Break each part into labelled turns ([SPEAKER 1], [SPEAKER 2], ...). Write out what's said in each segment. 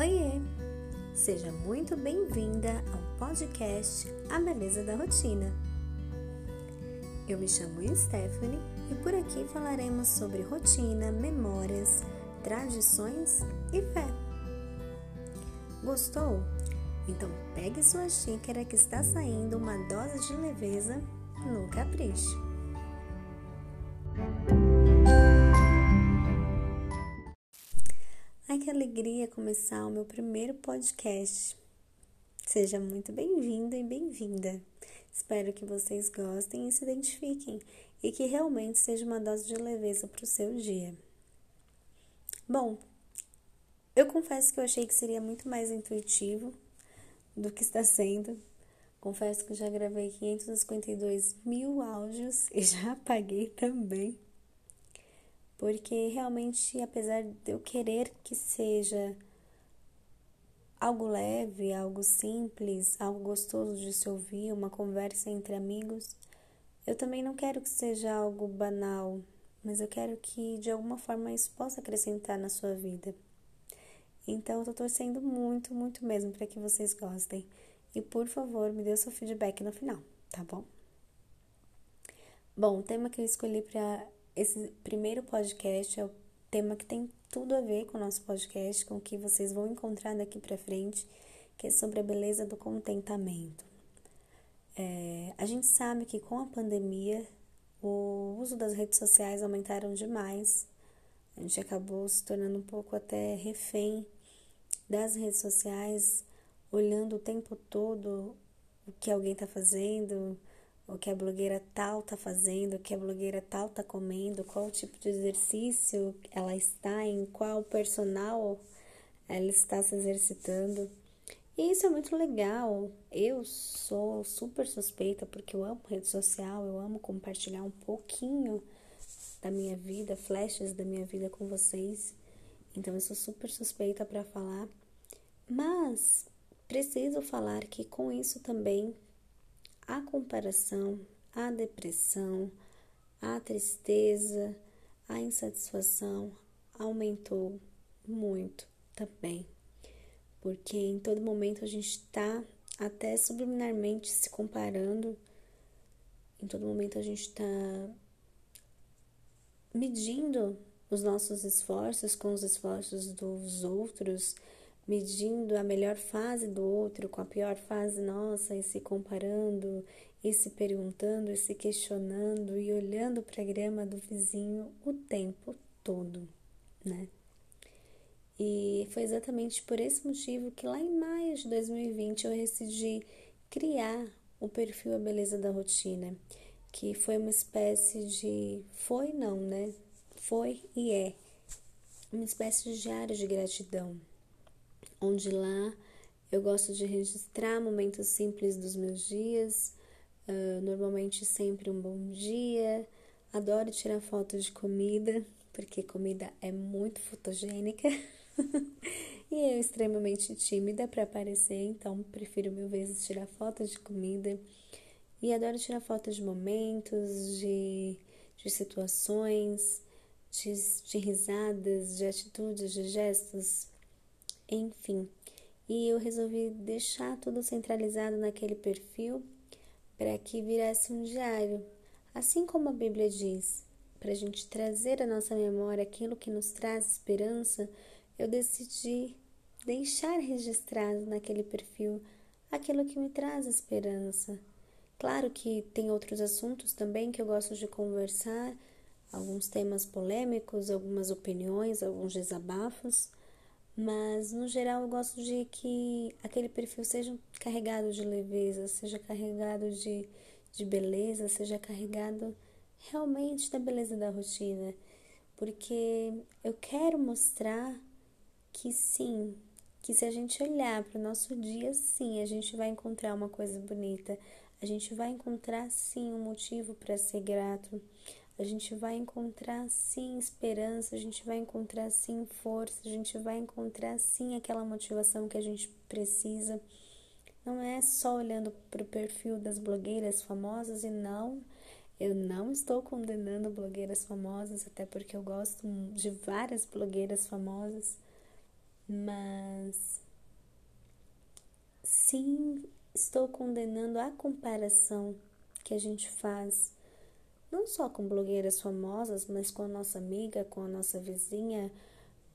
[SPEAKER 1] Oiê! Seja muito bem-vinda ao podcast A Beleza da Rotina. Eu me chamo Stephanie e por aqui falaremos sobre rotina, memórias, tradições e fé. Gostou? Então pegue sua xícara que está saindo uma dose de leveza no capricho. Alegria começar o meu primeiro podcast. Seja muito bem-vindo e bem-vinda. Espero que vocês gostem e se identifiquem e que realmente seja uma dose de leveza para o seu dia. Bom, eu confesso que eu achei que seria muito mais intuitivo do que está sendo. Confesso que já gravei 552 mil áudios e já apaguei também porque realmente, apesar de eu querer que seja algo leve, algo simples, algo gostoso de se ouvir, uma conversa entre amigos, eu também não quero que seja algo banal, mas eu quero que de alguma forma isso possa acrescentar na sua vida. Então, eu tô torcendo muito, muito mesmo para que vocês gostem. E por favor, me dê o seu feedback no final, tá bom? Bom, o tema que eu escolhi para esse primeiro podcast é o tema que tem tudo a ver com o nosso podcast, com o que vocês vão encontrar daqui para frente, que é sobre a beleza do contentamento. É, a gente sabe que com a pandemia o uso das redes sociais aumentaram demais. A gente acabou se tornando um pouco até refém das redes sociais, olhando o tempo todo o que alguém está fazendo, o que a blogueira tal tá fazendo, o que a blogueira tal tá comendo, qual tipo de exercício ela está em, qual personal ela está se exercitando. E isso é muito legal. Eu sou super suspeita porque eu amo rede social, eu amo compartilhar um pouquinho da minha vida, flashes da minha vida com vocês. Então eu sou super suspeita para falar. Mas preciso falar que com isso também a comparação, a depressão, a tristeza, a insatisfação aumentou muito também. Porque em todo momento a gente está até subliminarmente se comparando, em todo momento a gente está medindo os nossos esforços com os esforços dos outros medindo a melhor fase do outro com a pior fase nossa e se comparando e se perguntando e se questionando e olhando para a grama do vizinho o tempo todo, né? E foi exatamente por esse motivo que lá em maio de 2020 eu decidi criar o perfil A Beleza da Rotina, que foi uma espécie de. Foi não, né? Foi e é uma espécie de diário de gratidão onde lá eu gosto de registrar momentos simples dos meus dias, uh, normalmente sempre um bom dia. Adoro tirar fotos de comida, porque comida é muito fotogênica. e eu extremamente tímida para aparecer, então prefiro mil vezes tirar fotos de comida. E adoro tirar fotos de momentos, de, de situações, de, de risadas, de atitudes, de gestos enfim. E eu resolvi deixar tudo centralizado naquele perfil para que virasse um diário, assim como a Bíblia diz, para a gente trazer à nossa memória aquilo que nos traz esperança, eu decidi deixar registrado naquele perfil aquilo que me traz esperança. Claro que tem outros assuntos também que eu gosto de conversar, alguns temas polêmicos, algumas opiniões, alguns desabafos, mas no geral eu gosto de que aquele perfil seja carregado de leveza, seja carregado de, de beleza, seja carregado realmente da beleza da rotina. Porque eu quero mostrar que sim, que se a gente olhar para o nosso dia, sim, a gente vai encontrar uma coisa bonita, a gente vai encontrar sim um motivo para ser grato, a gente vai encontrar sim esperança, a gente vai encontrar sim força, a gente vai encontrar sim aquela motivação que a gente precisa. Não é só olhando para o perfil das blogueiras famosas e não, eu não estou condenando blogueiras famosas, até porque eu gosto de várias blogueiras famosas, Mas sim, estou condenando a comparação que a gente faz, não só com blogueiras famosas, mas com a nossa amiga, com a nossa vizinha,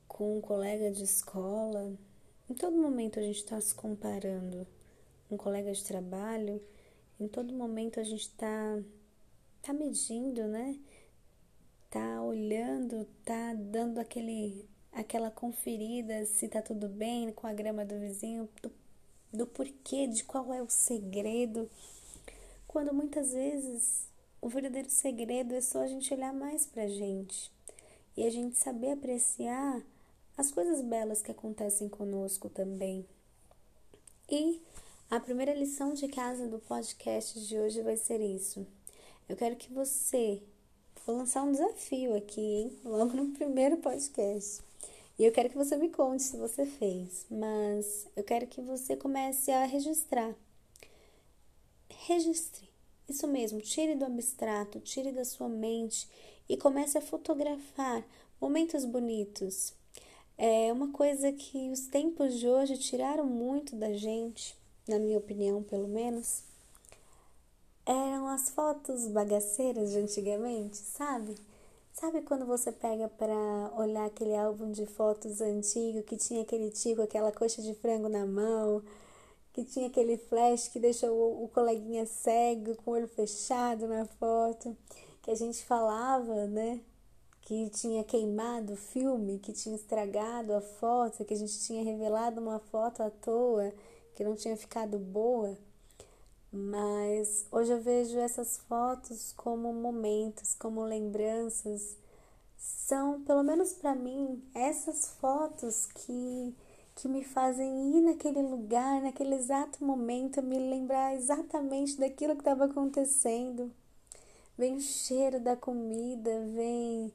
[SPEAKER 1] com um colega de escola. Em todo momento a gente está se comparando. Um colega de trabalho, em todo momento a gente está tá medindo, né? Tá olhando, tá dando aquele aquela conferida se tá tudo bem com a grama do vizinho, do, do porquê, de qual é o segredo. Quando muitas vezes o verdadeiro segredo é só a gente olhar mais pra gente e a gente saber apreciar as coisas belas que acontecem conosco também. E a primeira lição de casa do podcast de hoje vai ser isso. Eu quero que você. Vou lançar um desafio aqui, hein? Logo no primeiro podcast. E eu quero que você me conte se você fez, mas eu quero que você comece a registrar. Registre. Isso mesmo, tire do abstrato, tire da sua mente e comece a fotografar momentos bonitos, é uma coisa que os tempos de hoje tiraram muito da gente, na minha opinião, pelo menos. Eram as fotos bagaceiras de antigamente, sabe? Sabe quando você pega para olhar aquele álbum de fotos antigo que tinha aquele tio com aquela coxa de frango na mão, que tinha aquele flash que deixou o coleguinha cego com o olho fechado na foto, que a gente falava, né? que tinha queimado o filme, que tinha estragado a foto, que a gente tinha revelado uma foto à toa, que não tinha ficado boa. Mas hoje eu vejo essas fotos como momentos, como lembranças. São, pelo menos para mim, essas fotos que que me fazem ir naquele lugar, naquele exato momento, me lembrar exatamente daquilo que estava acontecendo. Vem o cheiro da comida, vem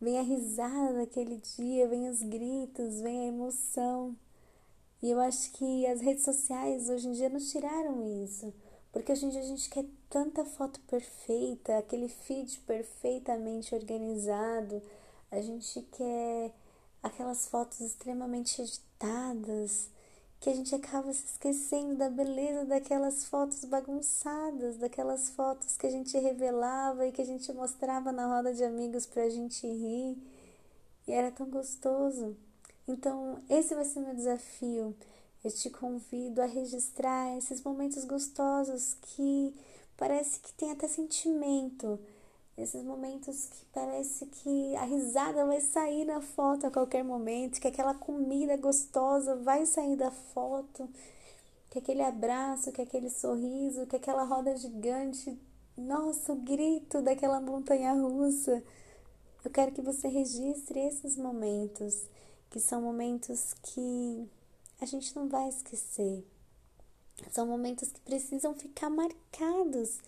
[SPEAKER 1] Vem a risada daquele dia, vem os gritos, vem a emoção. E eu acho que as redes sociais hoje em dia nos tiraram isso. Porque hoje em dia a gente quer tanta foto perfeita, aquele feed perfeitamente organizado. A gente quer aquelas fotos extremamente editadas que a gente acaba se esquecendo da beleza daquelas fotos bagunçadas, daquelas fotos que a gente revelava e que a gente mostrava na roda de amigos para a gente rir. E era tão gostoso. Então, esse vai ser meu desafio. Eu te convido a registrar esses momentos gostosos que parece que tem até sentimento esses momentos que parece que a risada vai sair na foto a qualquer momento, que aquela comida gostosa vai sair da foto, que aquele abraço, que aquele sorriso, que aquela roda gigante, nossa, o grito daquela montanha russa. Eu quero que você registre esses momentos, que são momentos que a gente não vai esquecer. São momentos que precisam ficar marcados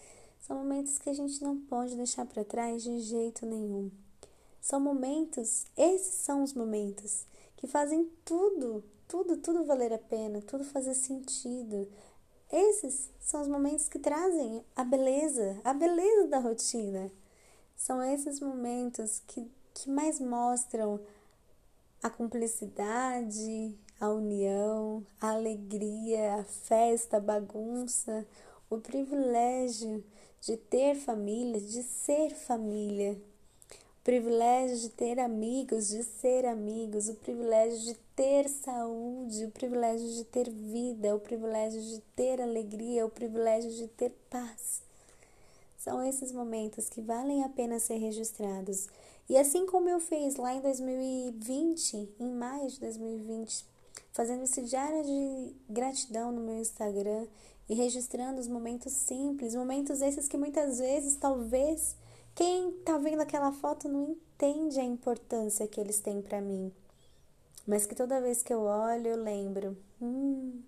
[SPEAKER 1] são momentos que a gente não pode deixar para trás de jeito nenhum. São momentos, esses são os momentos que fazem tudo, tudo, tudo valer a pena, tudo fazer sentido. Esses são os momentos que trazem a beleza, a beleza da rotina. São esses momentos que, que mais mostram a cumplicidade, a união, a alegria, a festa, a bagunça, o privilégio de ter família, de ser família, o privilégio de ter amigos, de ser amigos, o privilégio de ter saúde, o privilégio de ter vida, o privilégio de ter alegria, o privilégio de ter paz. São esses momentos que valem a pena ser registrados. E assim como eu fiz lá em 2020, em maio de 2020, fazendo esse diário de gratidão no meu Instagram, e registrando os momentos simples, momentos esses que muitas vezes talvez quem está vendo aquela foto não entende a importância que eles têm para mim. Mas que toda vez que eu olho, eu lembro, hum,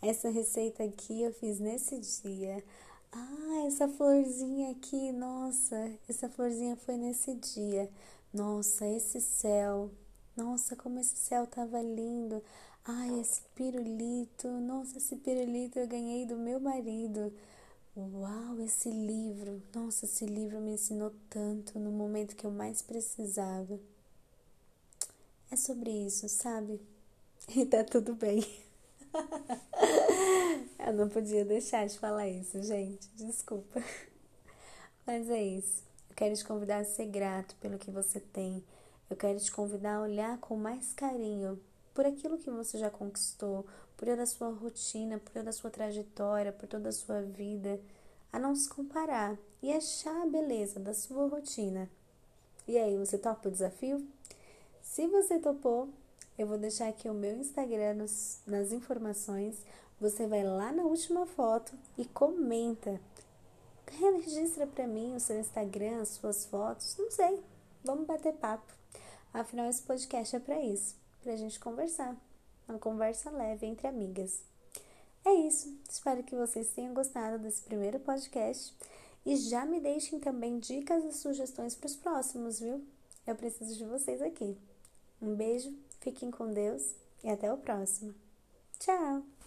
[SPEAKER 1] essa receita aqui eu fiz nesse dia. Ah, essa florzinha aqui, nossa, essa florzinha foi nesse dia. Nossa, esse céu. Nossa, como esse céu tava lindo. Ai, esse pirulito, nossa, esse pirulito eu ganhei do meu marido. Uau, esse livro, nossa, esse livro me ensinou tanto no momento que eu mais precisava. É sobre isso, sabe? e tá tudo bem. Eu não podia deixar de falar isso, gente. Desculpa. Mas é isso. Eu quero te convidar a ser grato pelo que você tem. Eu quero te convidar a olhar com mais carinho por aquilo que você já conquistou, por toda a sua rotina, por toda a sua trajetória, por toda a sua vida, a não se comparar e achar a beleza da sua rotina. E aí, você topa o desafio? Se você topou, eu vou deixar aqui o meu Instagram nos, nas informações. Você vai lá na última foto e comenta. Registra para mim o seu Instagram, as suas fotos, não sei. Vamos bater papo. Afinal, esse podcast é para isso, para a gente conversar. Uma conversa leve entre amigas. É isso. Espero que vocês tenham gostado desse primeiro podcast e já me deixem também dicas e sugestões para os próximos, viu? Eu preciso de vocês aqui. Um beijo, fiquem com Deus e até o próximo. Tchau!